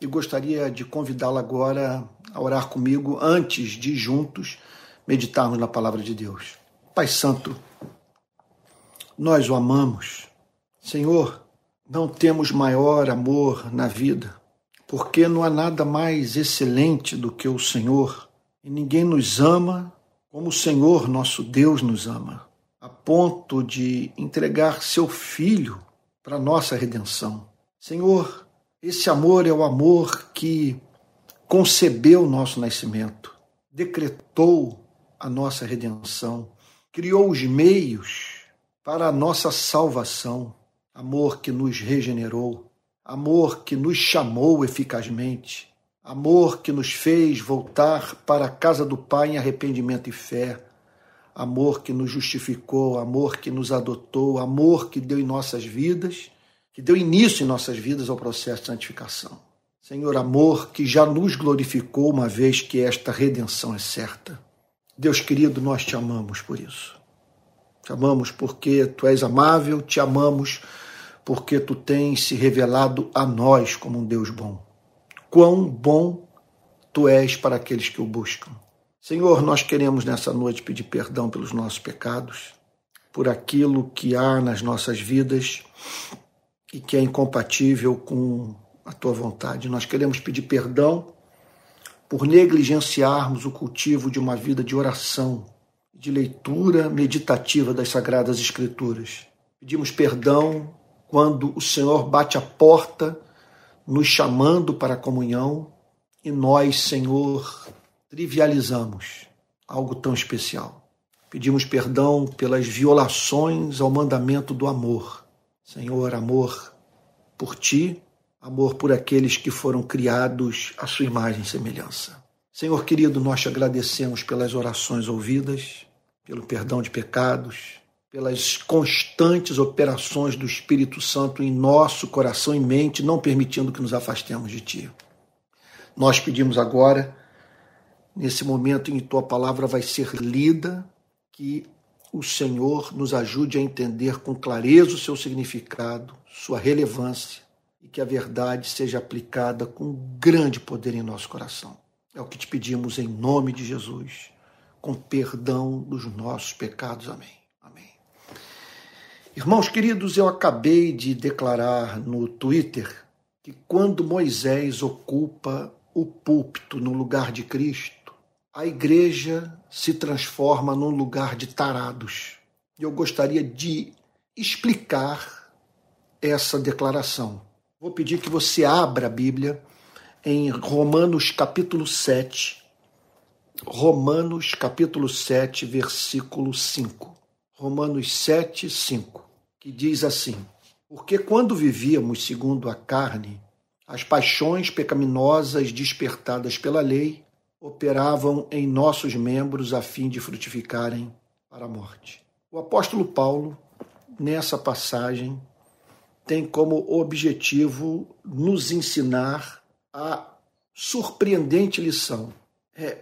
e gostaria de convidá-la agora a orar comigo antes de juntos meditarmos na palavra de Deus. Pai Santo, nós o amamos. Senhor, não temos maior amor na vida, porque não há nada mais excelente do que o Senhor, e ninguém nos ama como o Senhor nosso Deus nos ama, a ponto de entregar seu Filho para nossa redenção. Senhor, esse amor é o amor que concebeu o nosso nascimento, decretou a nossa redenção, criou os meios para a nossa salvação, amor que nos regenerou, amor que nos chamou eficazmente, amor que nos fez voltar para a casa do Pai em arrependimento e fé, amor que nos justificou, amor que nos adotou, amor que deu em nossas vidas, que deu início em nossas vidas ao processo de santificação. Senhor, amor que já nos glorificou uma vez que esta redenção é certa. Deus querido, nós te amamos por isso. Te amamos porque tu és amável, te amamos porque tu tens se revelado a nós como um Deus bom. Quão bom tu és para aqueles que o buscam. Senhor, nós queremos nessa noite pedir perdão pelos nossos pecados, por aquilo que há nas nossas vidas e que é incompatível com a tua vontade. Nós queremos pedir perdão por negligenciarmos o cultivo de uma vida de oração, de leitura meditativa das Sagradas Escrituras. Pedimos perdão quando o Senhor bate a porta, nos chamando para a comunhão, e nós, Senhor, trivializamos algo tão especial. Pedimos perdão pelas violações ao mandamento do amor. Senhor, amor por ti amor por aqueles que foram criados à sua imagem e semelhança. Senhor querido, nós te agradecemos pelas orações ouvidas, pelo perdão de pecados, pelas constantes operações do Espírito Santo em nosso coração e mente, não permitindo que nos afastemos de Ti. Nós pedimos agora, nesse momento em que Tua palavra vai ser lida, que o Senhor nos ajude a entender com clareza o seu significado, sua relevância e que a verdade seja aplicada com grande poder em nosso coração. É o que te pedimos em nome de Jesus, com perdão dos nossos pecados. Amém. Amém. Irmãos queridos, eu acabei de declarar no Twitter que quando Moisés ocupa o púlpito no lugar de Cristo, a igreja se transforma num lugar de tarados. Eu gostaria de explicar essa declaração. Vou pedir que você abra a Bíblia em Romanos capítulo 7. Romanos capítulo 7, versículo 5. Romanos 7, 5, que diz assim: Porque quando vivíamos segundo a carne, as paixões pecaminosas despertadas pela lei operavam em nossos membros a fim de frutificarem para a morte. O apóstolo Paulo, nessa passagem, tem como objetivo nos ensinar a surpreendente lição é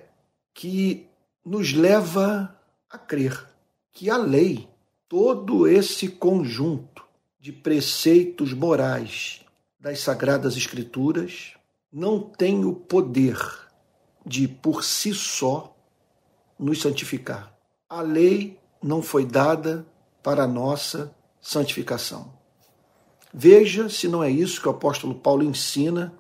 que nos leva a crer que a lei, todo esse conjunto de preceitos morais das sagradas escrituras não tem o poder de por si só nos santificar. A lei não foi dada para a nossa santificação. Veja se não é isso que o apóstolo Paulo ensina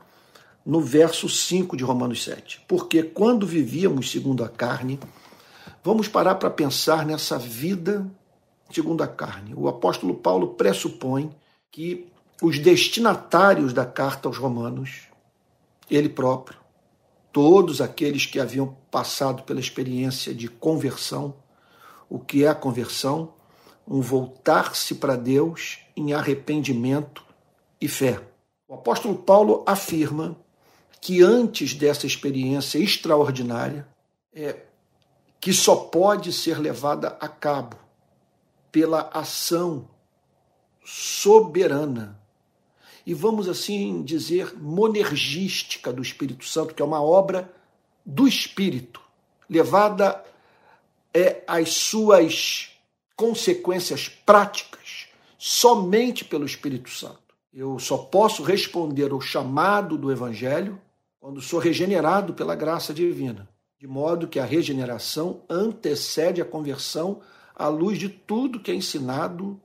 no verso 5 de Romanos 7. Porque quando vivíamos segundo a carne, vamos parar para pensar nessa vida segundo a carne. O apóstolo Paulo pressupõe que os destinatários da carta aos Romanos, ele próprio, todos aqueles que haviam passado pela experiência de conversão, o que é a conversão? Um voltar-se para Deus em arrependimento e fé. O apóstolo Paulo afirma que antes dessa experiência extraordinária, é, que só pode ser levada a cabo pela ação soberana e vamos assim dizer monergística do Espírito Santo, que é uma obra do Espírito, levada é, às suas consequências práticas somente pelo Espírito Santo. Eu só posso responder ao chamado do Evangelho quando sou regenerado pela graça divina, de modo que a regeneração antecede a conversão à luz de tudo que é ensinado,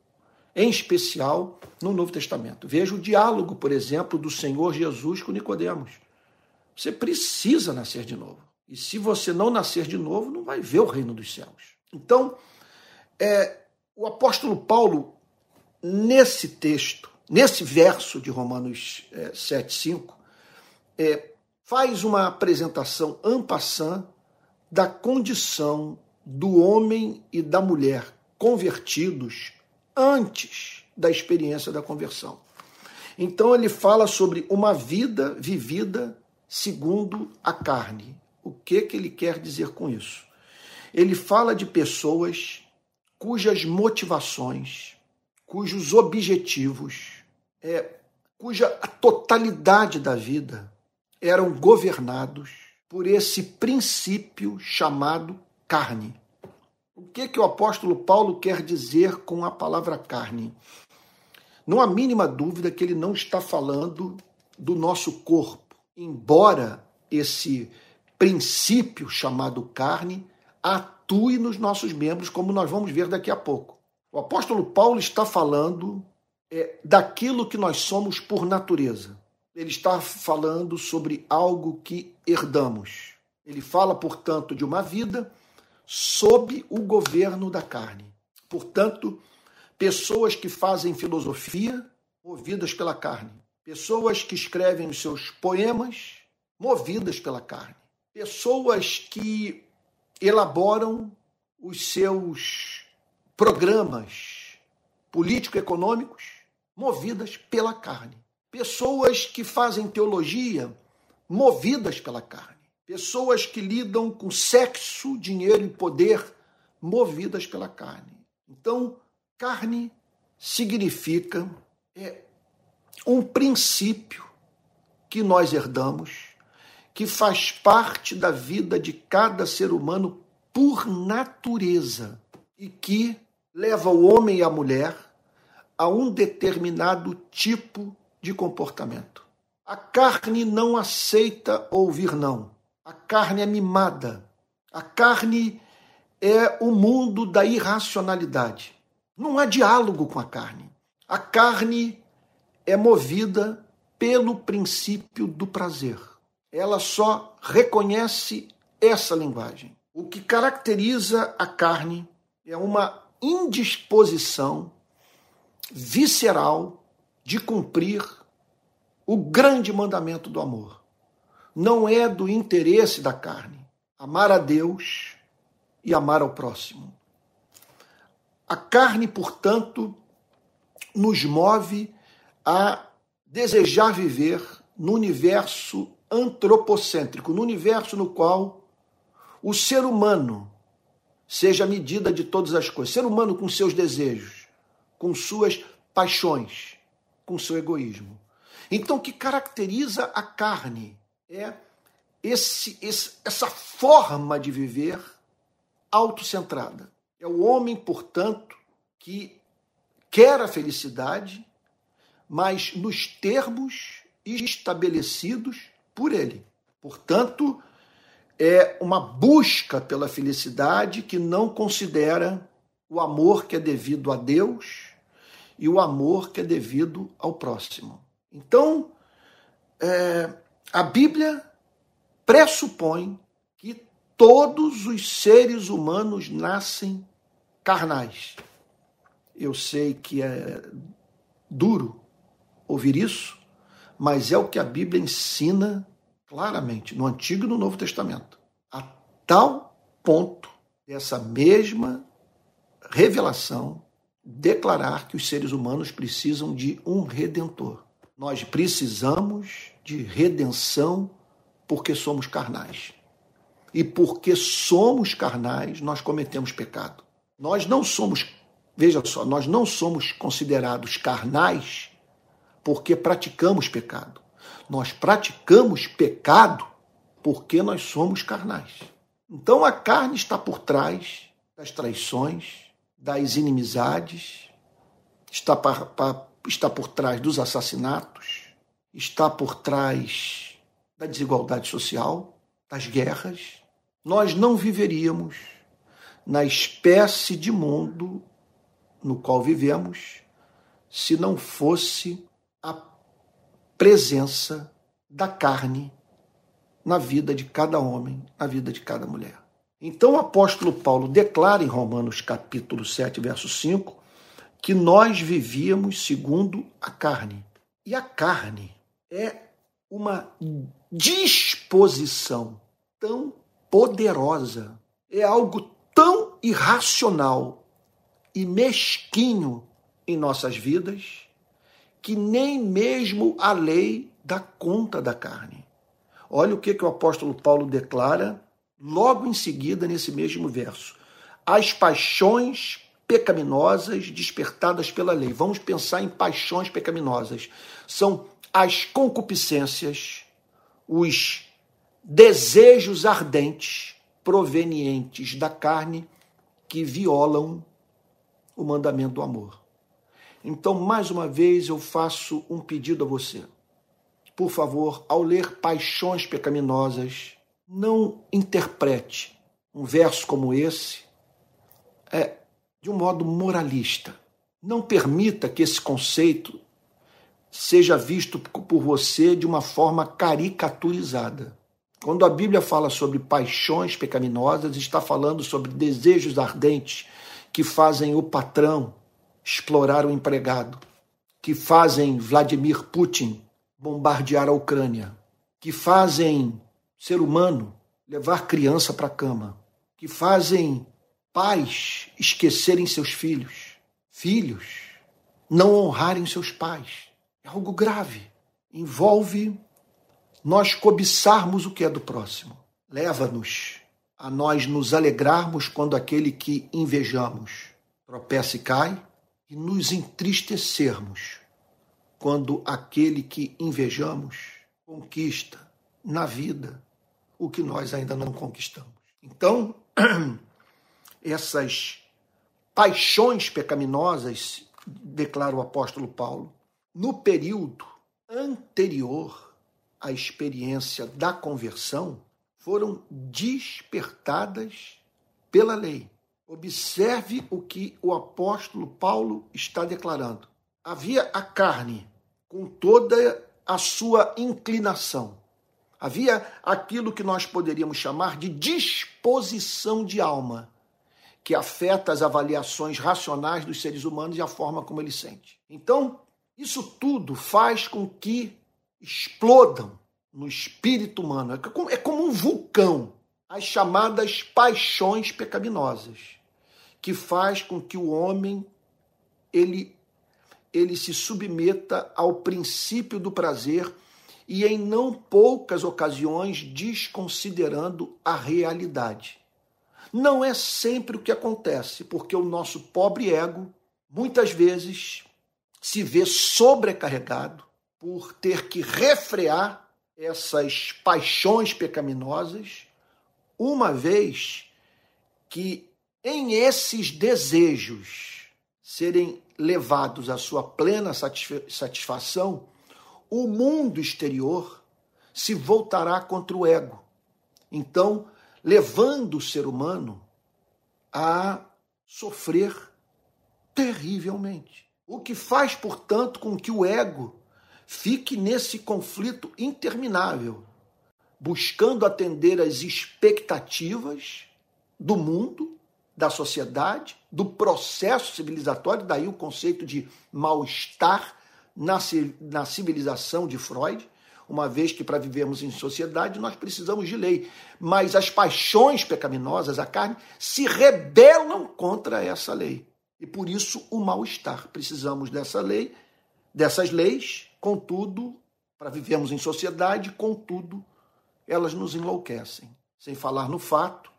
em especial no Novo Testamento. Veja o diálogo, por exemplo, do Senhor Jesus com Nicodemos. Você precisa nascer de novo. E se você não nascer de novo, não vai ver o reino dos céus. Então, é, o apóstolo Paulo, nesse texto, nesse verso de Romanos é, 7, 5, é, faz uma apresentação ampassã da condição do homem e da mulher convertidos antes da experiência da conversão. Então ele fala sobre uma vida vivida segundo a carne. O que que ele quer dizer com isso? Ele fala de pessoas cujas motivações, cujos objetivos, é, cuja totalidade da vida eram governados por esse princípio chamado carne. O que, que o apóstolo Paulo quer dizer com a palavra carne? Não há mínima dúvida que ele não está falando do nosso corpo, embora esse princípio chamado carne atue nos nossos membros, como nós vamos ver daqui a pouco. O apóstolo Paulo está falando é, daquilo que nós somos por natureza. Ele está falando sobre algo que herdamos. Ele fala, portanto, de uma vida sob o governo da carne. Portanto, pessoas que fazem filosofia movidas pela carne. Pessoas que escrevem os seus poemas movidas pela carne. Pessoas que elaboram os seus programas político-econômicos movidas pela carne. Pessoas que fazem teologia movidas pela carne. Pessoas que lidam com sexo, dinheiro e poder movidas pela carne. Então, carne significa é, um princípio que nós herdamos que faz parte da vida de cada ser humano por natureza e que leva o homem e a mulher a um determinado tipo de comportamento. A carne não aceita ouvir não. A carne é mimada. A carne é o mundo da irracionalidade. Não há diálogo com a carne. A carne é movida pelo princípio do prazer ela só reconhece essa linguagem. O que caracteriza a carne é uma indisposição visceral de cumprir o grande mandamento do amor. Não é do interesse da carne amar a Deus e amar ao próximo. A carne, portanto, nos move a desejar viver no universo antropocêntrico, no universo no qual o ser humano seja a medida de todas as coisas. Ser humano com seus desejos, com suas paixões, com seu egoísmo. Então, o que caracteriza a carne é esse, esse, essa forma de viver autocentrada. É o homem, portanto, que quer a felicidade, mas nos termos estabelecidos por ele. Portanto, é uma busca pela felicidade que não considera o amor que é devido a Deus e o amor que é devido ao próximo. Então, é, a Bíblia pressupõe que todos os seres humanos nascem carnais. Eu sei que é duro ouvir isso, mas é o que a Bíblia ensina claramente, no Antigo e no Novo Testamento. A tal ponto dessa mesma revelação declarar que os seres humanos precisam de um redentor. Nós precisamos de redenção porque somos carnais. E porque somos carnais, nós cometemos pecado. Nós não somos, veja só, nós não somos considerados carnais porque praticamos pecado. Nós praticamos pecado porque nós somos carnais. Então a carne está por trás das traições, das inimizades, está está por trás dos assassinatos, está por trás da desigualdade social, das guerras. Nós não viveríamos na espécie de mundo no qual vivemos se não fosse a presença da carne na vida de cada homem, na vida de cada mulher. Então o apóstolo Paulo declara em Romanos capítulo 7, verso 5, que nós vivíamos segundo a carne. E a carne é uma disposição tão poderosa, é algo tão irracional e mesquinho em nossas vidas que nem mesmo a lei dá conta da carne. Olha o que, que o apóstolo Paulo declara logo em seguida nesse mesmo verso. As paixões pecaminosas despertadas pela lei. Vamos pensar em paixões pecaminosas. São as concupiscências, os desejos ardentes provenientes da carne que violam o mandamento do amor. Então, mais uma vez, eu faço um pedido a você. Por favor, ao ler paixões pecaminosas, não interprete um verso como esse é, de um modo moralista. Não permita que esse conceito seja visto por você de uma forma caricaturizada. Quando a Bíblia fala sobre paixões pecaminosas, está falando sobre desejos ardentes que fazem o patrão explorar o empregado, que fazem Vladimir Putin bombardear a Ucrânia, que fazem ser humano levar criança para a cama, que fazem pais esquecerem seus filhos, filhos não honrarem seus pais. É algo grave. Envolve nós cobiçarmos o que é do próximo. Leva-nos a nós nos alegrarmos quando aquele que invejamos tropeça e cai e nos entristecermos quando aquele que invejamos conquista na vida o que nós ainda não conquistamos. Então, essas paixões pecaminosas, declara o apóstolo Paulo, no período anterior à experiência da conversão, foram despertadas pela lei. Observe o que o apóstolo Paulo está declarando. Havia a carne com toda a sua inclinação. Havia aquilo que nós poderíamos chamar de disposição de alma, que afeta as avaliações racionais dos seres humanos e a forma como eles sentem. Então, isso tudo faz com que explodam no espírito humano. É como um vulcão as chamadas paixões pecaminosas que faz com que o homem ele ele se submeta ao princípio do prazer e em não poucas ocasiões desconsiderando a realidade. Não é sempre o que acontece, porque o nosso pobre ego muitas vezes se vê sobrecarregado por ter que refrear essas paixões pecaminosas, uma vez que em esses desejos serem levados à sua plena satisfação, o mundo exterior se voltará contra o ego. Então, levando o ser humano a sofrer terrivelmente. O que faz, portanto, com que o ego fique nesse conflito interminável, buscando atender às expectativas do mundo da sociedade, do processo civilizatório, daí o conceito de mal-estar na, civilização de Freud, uma vez que para vivermos em sociedade nós precisamos de lei. Mas as paixões pecaminosas, a carne, se rebelam contra essa lei. E por isso o mal-estar. Precisamos dessa lei, dessas leis, contudo, para vivermos em sociedade, contudo, elas nos enlouquecem. Sem falar no fato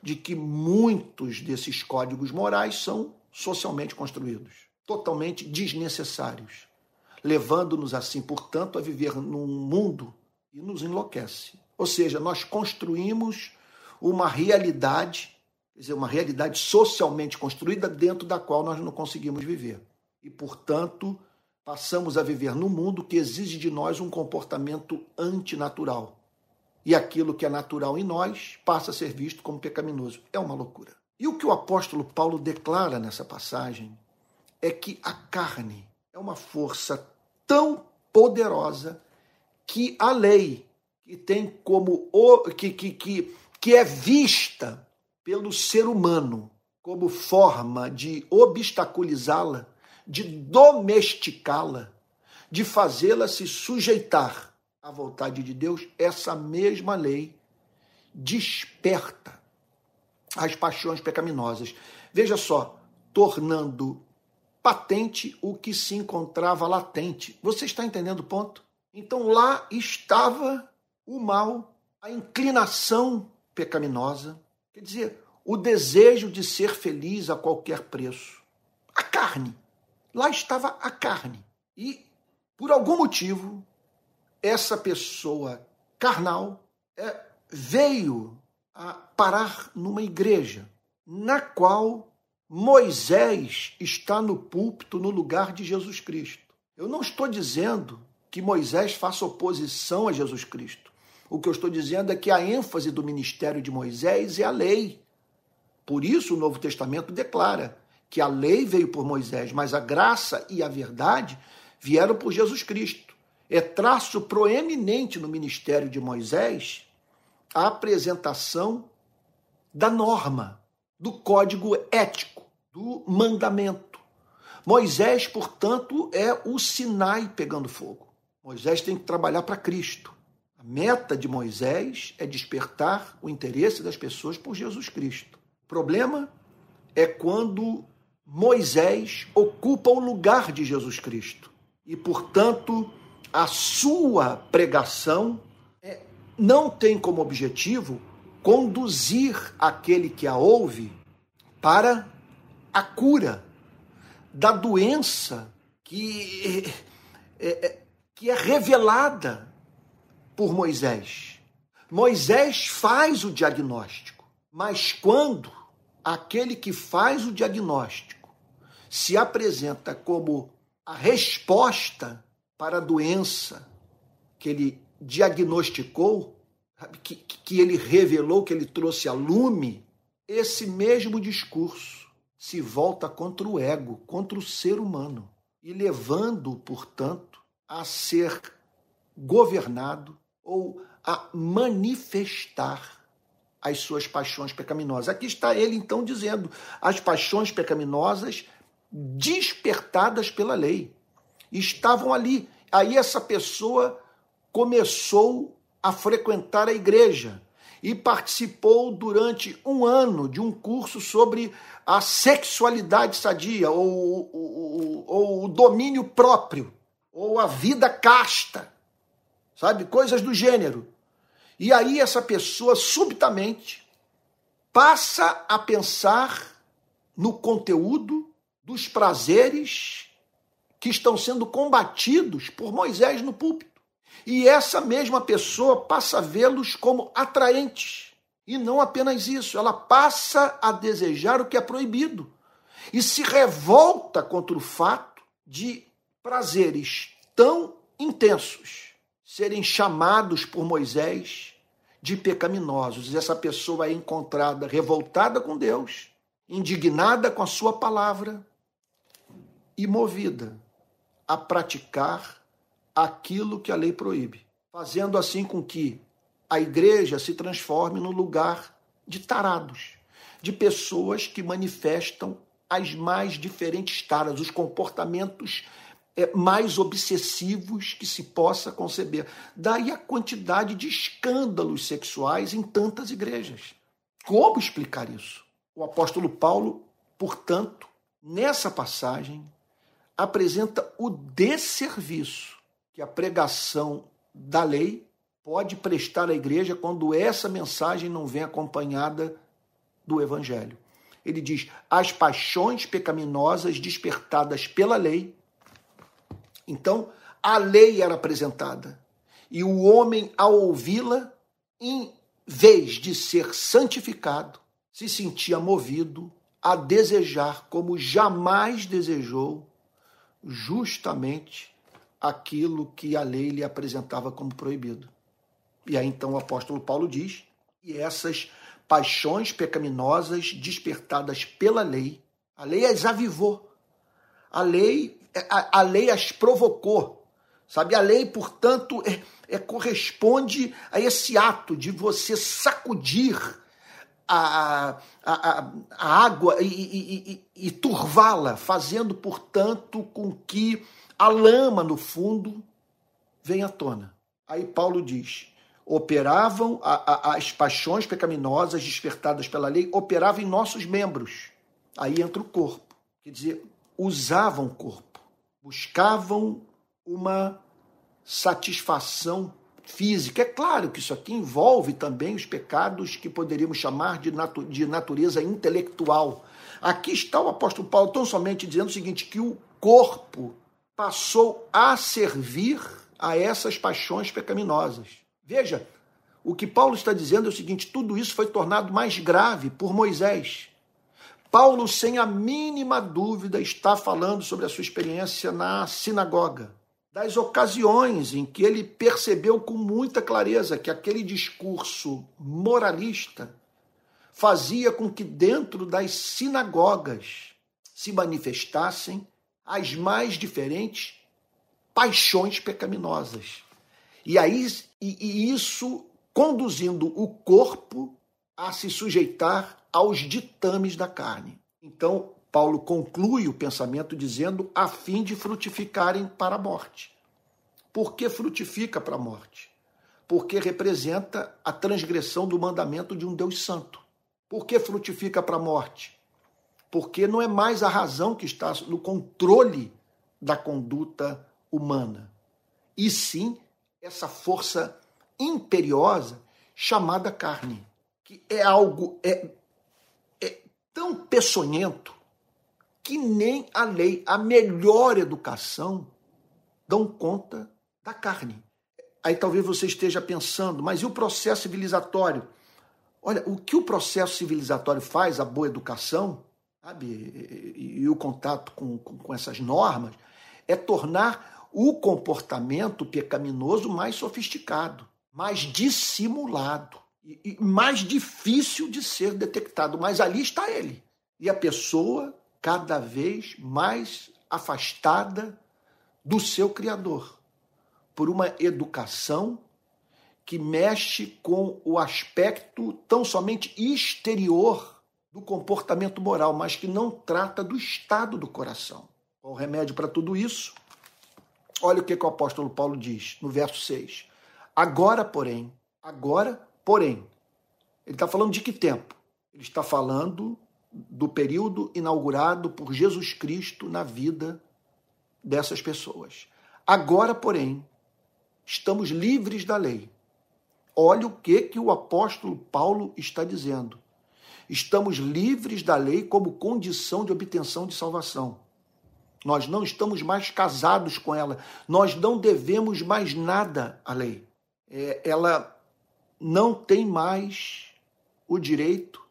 de que muitos desses códigos morais são socialmente construídos, totalmente desnecessários, levando-nos assim, portanto, a viver num mundo que nos enlouquece. Ou seja, nós construímos uma realidade, quer dizer, uma realidade socialmente construída dentro da qual nós não conseguimos viver. E, portanto, passamos a viver num mundo que exige de nós um comportamento antinatural. E aquilo que é natural em nós passa a ser visto como pecaminoso. É uma loucura. E o que o apóstolo Paulo declara nessa passagem é que a carne é uma força tão poderosa que a lei, que tem como que, que, que, que é vista pelo ser humano como forma de obstaculizá-la, de domesticá-la, de fazê-la se sujeitar à vontade de Deus, essa mesma lei desperta as paixões pecaminosas. Veja só, tornando patente o que se encontrava latente. Você está entendendo o ponto? Então lá estava o mal, a inclinação pecaminosa, quer dizer, o desejo de ser feliz a qualquer preço. A carne. Lá estava a carne. E, por algum motivo, essa pessoa carnal é, veio a parar numa igreja na qual Moisés está no púlpito no lugar de Jesus Cristo. Eu não estou dizendo que Moisés faça oposição a Jesus Cristo. O que eu estou dizendo é que a ênfase do ministério de Moisés é a lei. Por isso o Novo Testamento declara que a lei veio por Moisés, mas a graça e a verdade vieram por Jesus Cristo. É traço proeminente no ministério de Moisés a apresentação da norma, do código ético, do mandamento. Moisés, portanto, é o Sinai pegando fogo. Moisés tem que trabalhar para Cristo. Meta de Moisés é despertar o interesse das pessoas por Jesus Cristo. O problema é quando Moisés ocupa o lugar de Jesus Cristo e, portanto, a sua pregação é, não tem como objetivo conduzir aquele que a ouve para a cura da doença que é, é, que é revelada por Moisés. Moisés faz o diagnóstico, mas quando aquele que faz o diagnóstico se apresenta como a resposta para a doença que ele diagnosticou, que, que ele revelou, que ele trouxe a lume, esse mesmo discurso se volta contra o ego, contra o ser humano, e levando, portanto, a ser governado ou a manifestar as suas paixões pecaminosas. Aqui está ele então dizendo as paixões pecaminosas despertadas pela lei. Estavam ali. Aí essa pessoa começou a frequentar a igreja e participou durante um ano de um curso sobre a sexualidade sadia, ou, ou, ou, o domínio próprio, ou a vida casta, sabe? Coisas do gênero. E aí essa pessoa subitamente passa a pensar no conteúdo dos prazeres que estão sendo combatidos por Moisés no púlpito. E essa mesma pessoa passa a vê-los como atraentes. E não apenas isso, ela passa a desejar o que é proibido e se revolta contra o fato de prazeres tão intensos serem chamados por Moisés de pecaminosos. Essa pessoa é encontrada revoltada com Deus, indignada com a sua palavra e movida a praticar aquilo que a lei proíbe, fazendo assim com que a igreja se transforme no lugar de tarados, de pessoas que manifestam as mais diferentes taras, os comportamentos mais obsessivos que se possa conceber. Daí a quantidade de escândalos sexuais em tantas igrejas. Como explicar isso? O apóstolo Paulo, portanto, nessa passagem, apresenta o desserviço que a pregação da lei pode prestar à igreja quando essa mensagem não vem acompanhada do evangelho. Ele diz: as paixões pecaminosas despertadas pela lei então, a lei era apresentada. E o homem, ao ouvi-la, em vez de ser santificado, se sentia movido a desejar como jamais desejou justamente aquilo que a lei lhe apresentava como proibido. E aí então o apóstolo Paulo diz: e essas paixões pecaminosas despertadas pela lei, a lei as avivou, a lei, a, a lei as provocou, sabe? A lei, portanto, é, é, corresponde a esse ato de você sacudir a, a, a água e, e, e, e turvá-la, fazendo, portanto, com que a lama, no fundo, venha à tona. Aí Paulo diz: operavam as paixões pecaminosas despertadas pela lei, operavam em nossos membros. Aí entra o corpo. Quer dizer, usavam o corpo, buscavam uma satisfação física. É claro que isso aqui envolve também os pecados que poderíamos chamar de, natu de natureza intelectual. Aqui está o apóstolo Paulo tão somente dizendo o seguinte: que o corpo passou a servir a essas paixões pecaminosas. Veja, o que Paulo está dizendo é o seguinte: tudo isso foi tornado mais grave por Moisés. Paulo, sem a mínima dúvida, está falando sobre a sua experiência na sinagoga das ocasiões em que ele percebeu com muita clareza que aquele discurso moralista fazia com que dentro das sinagogas se manifestassem as mais diferentes paixões pecaminosas. E aí e, e isso conduzindo o corpo a se sujeitar aos ditames da carne. Então, Paulo conclui o pensamento dizendo a fim de frutificarem para a morte. Por que frutifica para a morte? Porque representa a transgressão do mandamento de um Deus santo. Por que frutifica para a morte? Porque não é mais a razão que está no controle da conduta humana, e sim essa força imperiosa chamada carne, que é algo é, tão peçonhento que nem a lei, a melhor educação, dão conta da carne. Aí talvez você esteja pensando, mas e o processo civilizatório? Olha, o que o processo civilizatório faz, a boa educação, sabe, e, e o contato com, com, com essas normas, é tornar o comportamento pecaminoso mais sofisticado, mais dissimulado e, e mais difícil de ser detectado. Mas ali está ele. E a pessoa cada vez mais afastada do seu Criador, por uma educação que mexe com o aspecto tão somente exterior do comportamento moral, mas que não trata do estado do coração. Qual o remédio para tudo isso? Olha o que, que o apóstolo Paulo diz no verso 6. Agora, porém, agora, porém, ele está falando de que tempo? Ele está falando do período inaugurado por Jesus Cristo na vida dessas pessoas. Agora, porém, estamos livres da lei. Olha o que que o apóstolo Paulo está dizendo. Estamos livres da lei como condição de obtenção de salvação. Nós não estamos mais casados com ela. Nós não devemos mais nada à lei. É, ela não tem mais o direito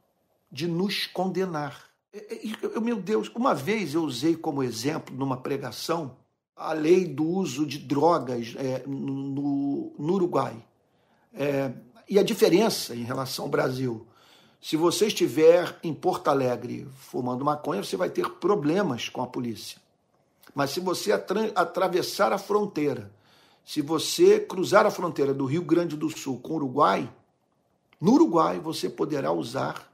de nos condenar. É, é, meu Deus, uma vez eu usei como exemplo numa pregação a lei do uso de drogas é, no, no, Uruguai. É, e a diferença em relação ao Brasil. Se você estiver em Porto Alegre fumando maconha, você vai ter problemas com a polícia. Mas se você atra atravessar a fronteira, se você cruzar a fronteira do Rio Grande do Sul com o Uruguai, no Uruguai você poderá usar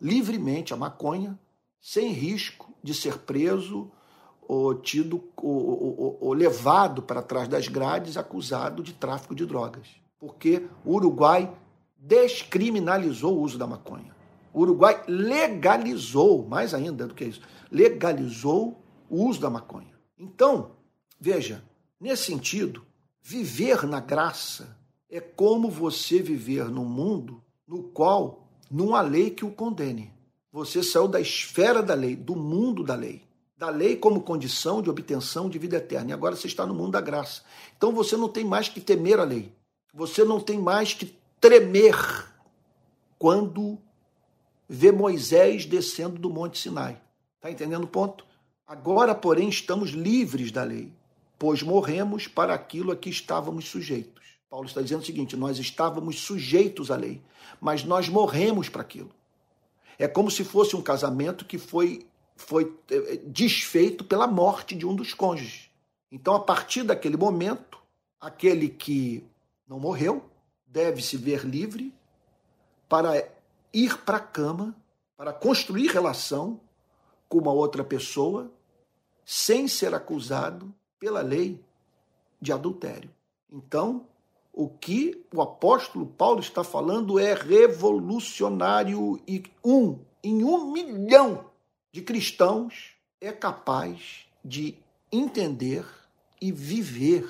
livremente a maconha, sem risco de ser preso ou tido ou, ou, ou levado para trás das grades acusado de tráfico de drogas. Porque o Uruguai descriminalizou o uso da maconha. O Uruguai legalizou, mais ainda do que isso, legalizou o uso da maconha. Então, veja, nesse sentido, viver na graça é como você viver num mundo no qual não há lei que o condene. Você saiu da esfera da lei, do mundo da lei. Da lei como condição de obtenção de vida eterna. E agora você está no mundo da graça. Então você não tem mais que temer a lei. Você não tem mais que tremer quando vê Moisés descendo do Monte Sinai. Está entendendo o ponto? Agora, porém, estamos livres da lei, pois morremos para aquilo a que estávamos sujeitos. Paulo está dizendo o seguinte: nós estávamos sujeitos à lei, mas nós morremos para aquilo. É como se fosse um casamento que foi, foi eh, desfeito pela morte de um dos cônjuges. Então, a partir daquele momento, aquele que não morreu deve se ver livre para ir para a cama, para construir relação com uma outra pessoa, sem ser acusado pela lei de adultério. Então, o que o apóstolo Paulo está falando é revolucionário e um em um milhão de cristãos é capaz de entender e viver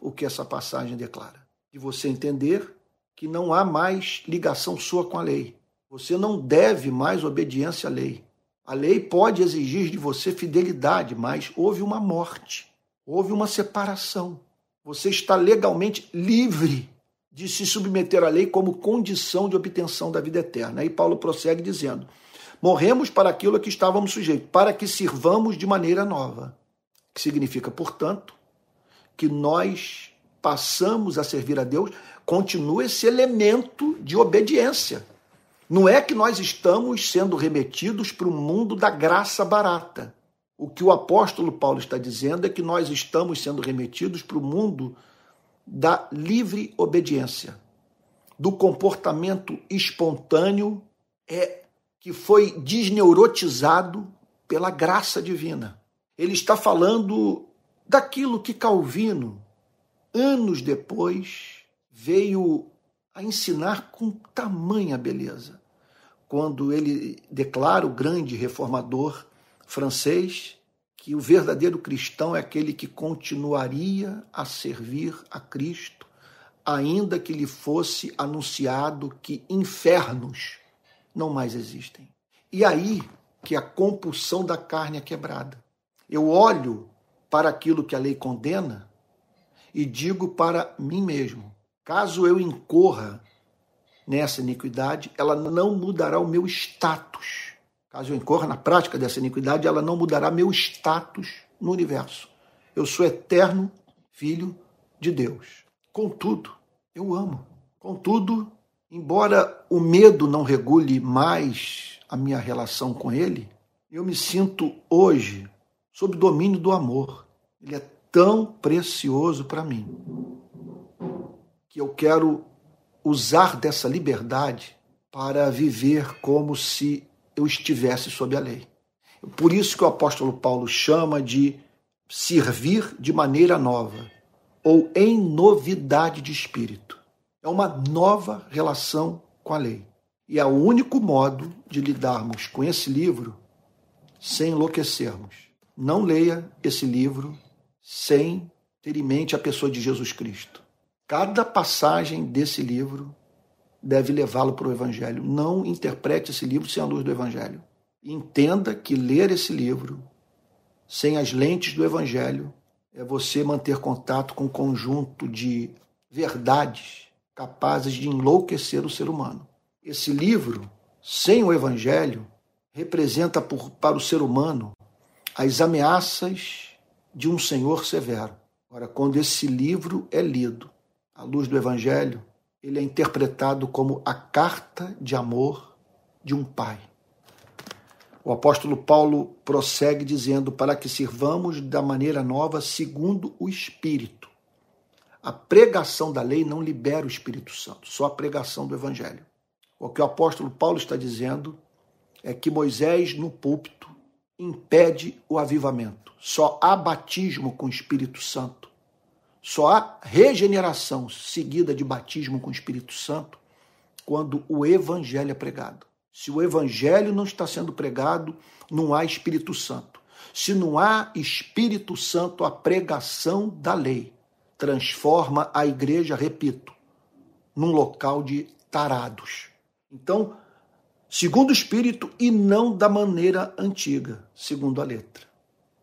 o que essa passagem declara. De você entender que não há mais ligação sua com a lei. Você não deve mais obediência à lei. A lei pode exigir de você fidelidade, mas houve uma morte, houve uma separação. Você está legalmente livre de se submeter à lei como condição de obtenção da vida eterna. Aí Paulo prossegue dizendo: Morremos para aquilo a que estávamos sujeitos, para que sirvamos de maneira nova. Que significa, portanto, que nós passamos a servir a Deus, continua esse elemento de obediência. Não é que nós estamos sendo remetidos para o mundo da graça barata. O que o apóstolo Paulo está dizendo é que nós estamos sendo remetidos para o mundo da livre obediência, do comportamento espontâneo é que foi desneurotizado pela graça divina. Ele está falando daquilo que Calvino, anos depois, veio a ensinar com tamanha beleza, quando ele declara o grande reformador francês que o verdadeiro cristão é aquele que continuaria a servir a Cristo, ainda que lhe fosse anunciado que infernos não mais existem. E aí que a compulsão da carne é quebrada. Eu olho para aquilo que a lei condena e digo para mim mesmo: caso eu incorra nessa iniquidade, ela não mudará o meu status Caso eu incorra na prática dessa iniquidade, ela não mudará meu status no universo. Eu sou eterno filho de Deus. Contudo, eu amo. Contudo, embora o medo não regule mais a minha relação com Ele, eu me sinto hoje sob domínio do amor. Ele é tão precioso para mim que eu quero usar dessa liberdade para viver como se eu estivesse sob a lei. Por isso que o apóstolo Paulo chama de servir de maneira nova ou em novidade de espírito. É uma nova relação com a lei. E é o único modo de lidarmos com esse livro sem enlouquecermos. Não leia esse livro sem ter em mente a pessoa de Jesus Cristo. Cada passagem desse livro deve levá-lo para o Evangelho. Não interprete esse livro sem a luz do Evangelho. Entenda que ler esse livro sem as lentes do Evangelho é você manter contato com um conjunto de verdades capazes de enlouquecer o ser humano. Esse livro, sem o Evangelho, representa por, para o ser humano as ameaças de um Senhor severo. Ora, quando esse livro é lido à luz do Evangelho, ele é interpretado como a carta de amor de um pai. O apóstolo Paulo prossegue dizendo: para que sirvamos da maneira nova, segundo o Espírito. A pregação da lei não libera o Espírito Santo, só a pregação do Evangelho. O que o apóstolo Paulo está dizendo é que Moisés, no púlpito, impede o avivamento. Só há batismo com o Espírito Santo só há regeneração seguida de batismo com o Espírito Santo quando o evangelho é pregado. Se o evangelho não está sendo pregado, não há Espírito Santo. Se não há Espírito Santo, a pregação da lei transforma a igreja, repito, num local de tarados. Então, segundo o Espírito e não da maneira antiga, segundo a letra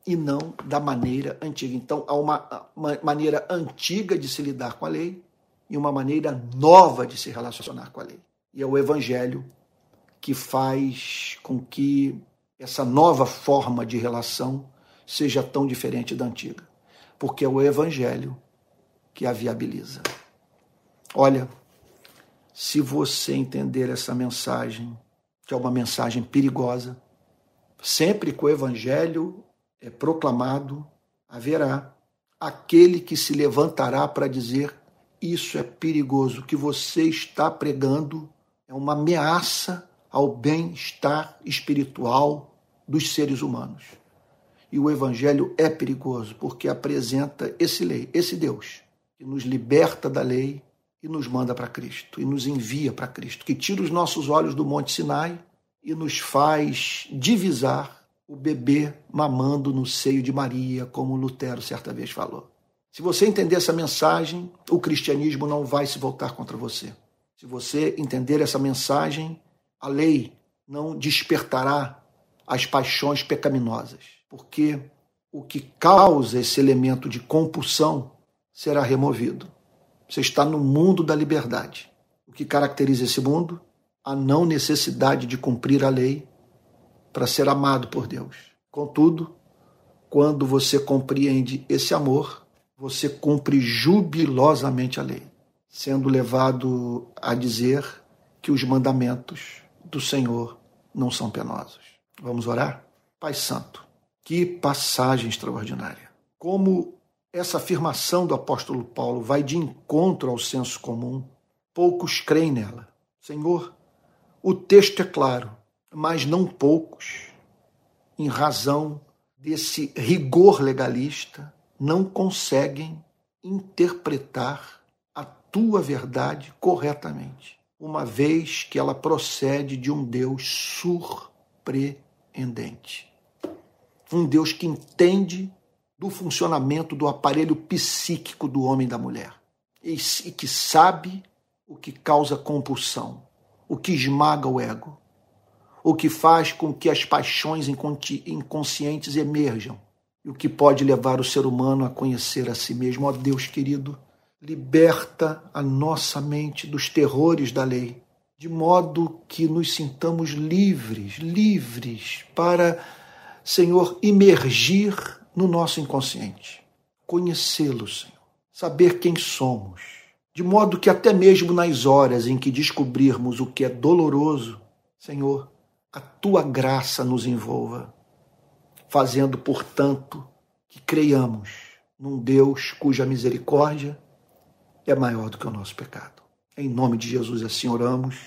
e não da maneira antiga. Então, há uma, maneira antiga de se lidar com a lei e uma maneira nova de se relacionar com a lei. E é o Evangelho que faz com que essa nova forma de relação seja tão diferente da antiga, porque é o Evangelho que a viabiliza. Olha, se você entender essa mensagem, que é uma mensagem perigosa, sempre que o Evangelho é proclamado, haverá aquele que se levantará para dizer: Isso é perigoso, o que você está pregando é uma ameaça ao bem-estar espiritual dos seres humanos. E o Evangelho é perigoso porque apresenta esse lei, esse Deus, que nos liberta da lei e nos manda para Cristo, e nos envia para Cristo, que tira os nossos olhos do Monte Sinai e nos faz divisar o bebê mamando no seio de Maria, como Lutero certa vez falou. Se você entender essa mensagem, o cristianismo não vai se voltar contra você. Se você entender essa mensagem, a lei não despertará as paixões pecaminosas, porque o que causa esse elemento de compulsão será removido. Você está no mundo da liberdade. O que caracteriza esse mundo? A não necessidade de cumprir a lei para ser amado por Deus. Contudo, quando você compreende esse amor, você cumpre jubilosamente a lei, sendo levado a dizer que os mandamentos do Senhor não são penosos. Vamos orar? Pai Santo, que passagem extraordinária. Como essa afirmação do apóstolo Paulo vai de encontro ao senso comum. Poucos creem nela. Senhor, o texto é claro, mas não poucos, em razão desse rigor legalista, não conseguem interpretar a tua verdade corretamente, uma vez que ela procede de um Deus surpreendente. Um Deus que entende do funcionamento do aparelho psíquico do homem e da mulher. E que sabe o que causa compulsão, o que esmaga o ego, o que faz com que as paixões inconscientes emerjam e o que pode levar o ser humano a conhecer a si mesmo. Ó oh, Deus querido, liberta a nossa mente dos terrores da lei, de modo que nos sintamos livres, livres para, Senhor, imergir no nosso inconsciente. Conhecê-lo, Senhor. Saber quem somos. De modo que até mesmo nas horas em que descobrirmos o que é doloroso, Senhor, a tua graça nos envolva, fazendo, portanto, que creiamos num Deus cuja misericórdia é maior do que o nosso pecado. Em nome de Jesus assim oramos,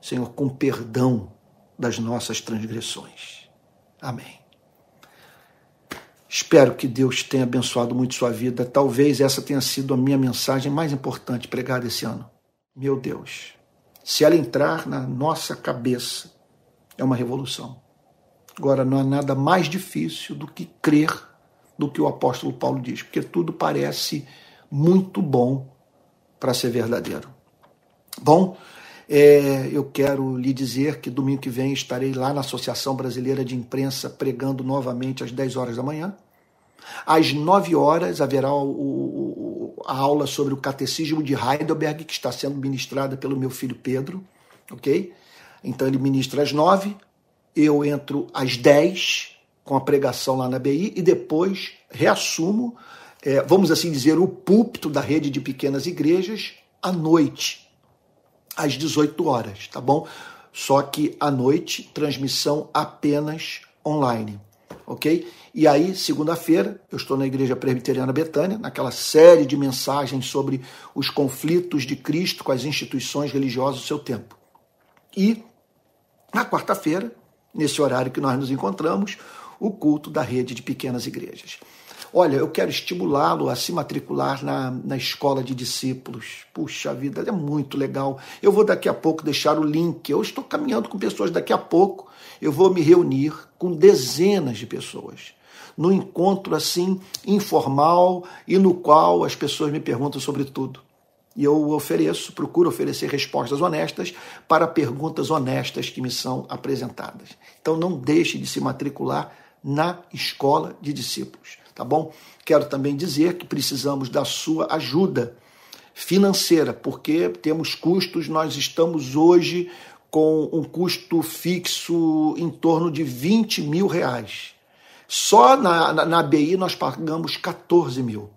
Senhor, com perdão das nossas transgressões. Amém. Espero que Deus tenha abençoado muito sua vida. Talvez essa tenha sido a minha mensagem mais importante pregada esse ano. Meu Deus, se ela entrar na nossa cabeça, é uma revolução. Agora, não há nada mais difícil do que crer do que o apóstolo Paulo diz, porque tudo parece muito bom para ser verdadeiro. Bom, é, eu quero lhe dizer que domingo que vem estarei lá na Associação Brasileira de Imprensa pregando novamente às 10 horas da manhã. Às 9 horas haverá o, o, a aula sobre o Catecismo de Heidelberg, que está sendo ministrada pelo meu filho Pedro, ok? Então ele ministra às 9, eu entro às 10 com a pregação lá na BI e depois reassumo, é, vamos assim dizer, o púlpito da rede de pequenas igrejas à noite, às 18 horas, tá bom? Só que à noite, transmissão apenas online, ok? E aí, segunda-feira, eu estou na Igreja Presbiteriana Betânia, naquela série de mensagens sobre os conflitos de Cristo com as instituições religiosas do seu tempo. E na quarta-feira, nesse horário que nós nos encontramos, o culto da rede de pequenas igrejas. Olha, eu quero estimulá-lo a se matricular na, na escola de discípulos. Puxa vida, é muito legal. Eu vou daqui a pouco deixar o link. Eu estou caminhando com pessoas daqui a pouco. Eu vou me reunir com dezenas de pessoas. No encontro assim, informal e no qual as pessoas me perguntam sobre tudo. E eu ofereço, procuro oferecer respostas honestas para perguntas honestas que me são apresentadas. Então não deixe de se matricular na escola de discípulos tá bom? Quero também dizer que precisamos da sua ajuda financeira, porque temos custos, nós estamos hoje com um custo fixo em torno de 20 mil reais. Só na, na, na nós pagamos 14 mil.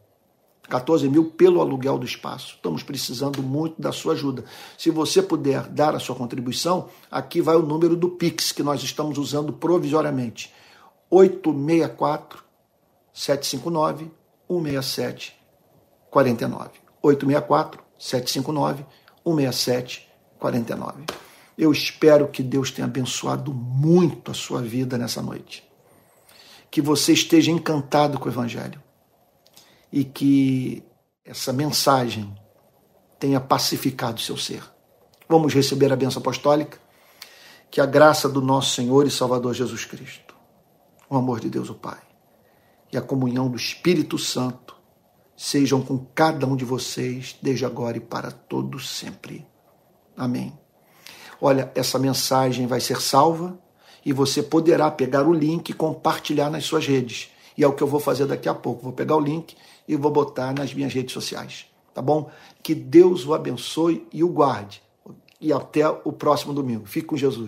14 mil pelo aluguel do espaço. Estamos precisando muito da sua ajuda. Se você puder dar a sua contribuição, aqui vai o número do Pix que nós estamos usando provisoriamente. 864 759 167 49. 864 759 167 49. Eu espero que Deus tenha abençoado muito a sua vida nessa noite. Que você esteja encantado com o Evangelho e que essa mensagem tenha pacificado seu ser. Vamos receber a benção apostólica. Que a graça do nosso Senhor e Salvador Jesus Cristo, o amor de Deus o Pai e a comunhão do Espírito Santo sejam com cada um de vocês, desde agora e para todo sempre. Amém. Olha, essa mensagem vai ser salva e você poderá pegar o link e compartilhar nas suas redes. E é o que eu vou fazer daqui a pouco. Vou pegar o link e vou botar nas minhas redes sociais. Tá bom? Que Deus o abençoe e o guarde. E até o próximo domingo. Fique com Jesus.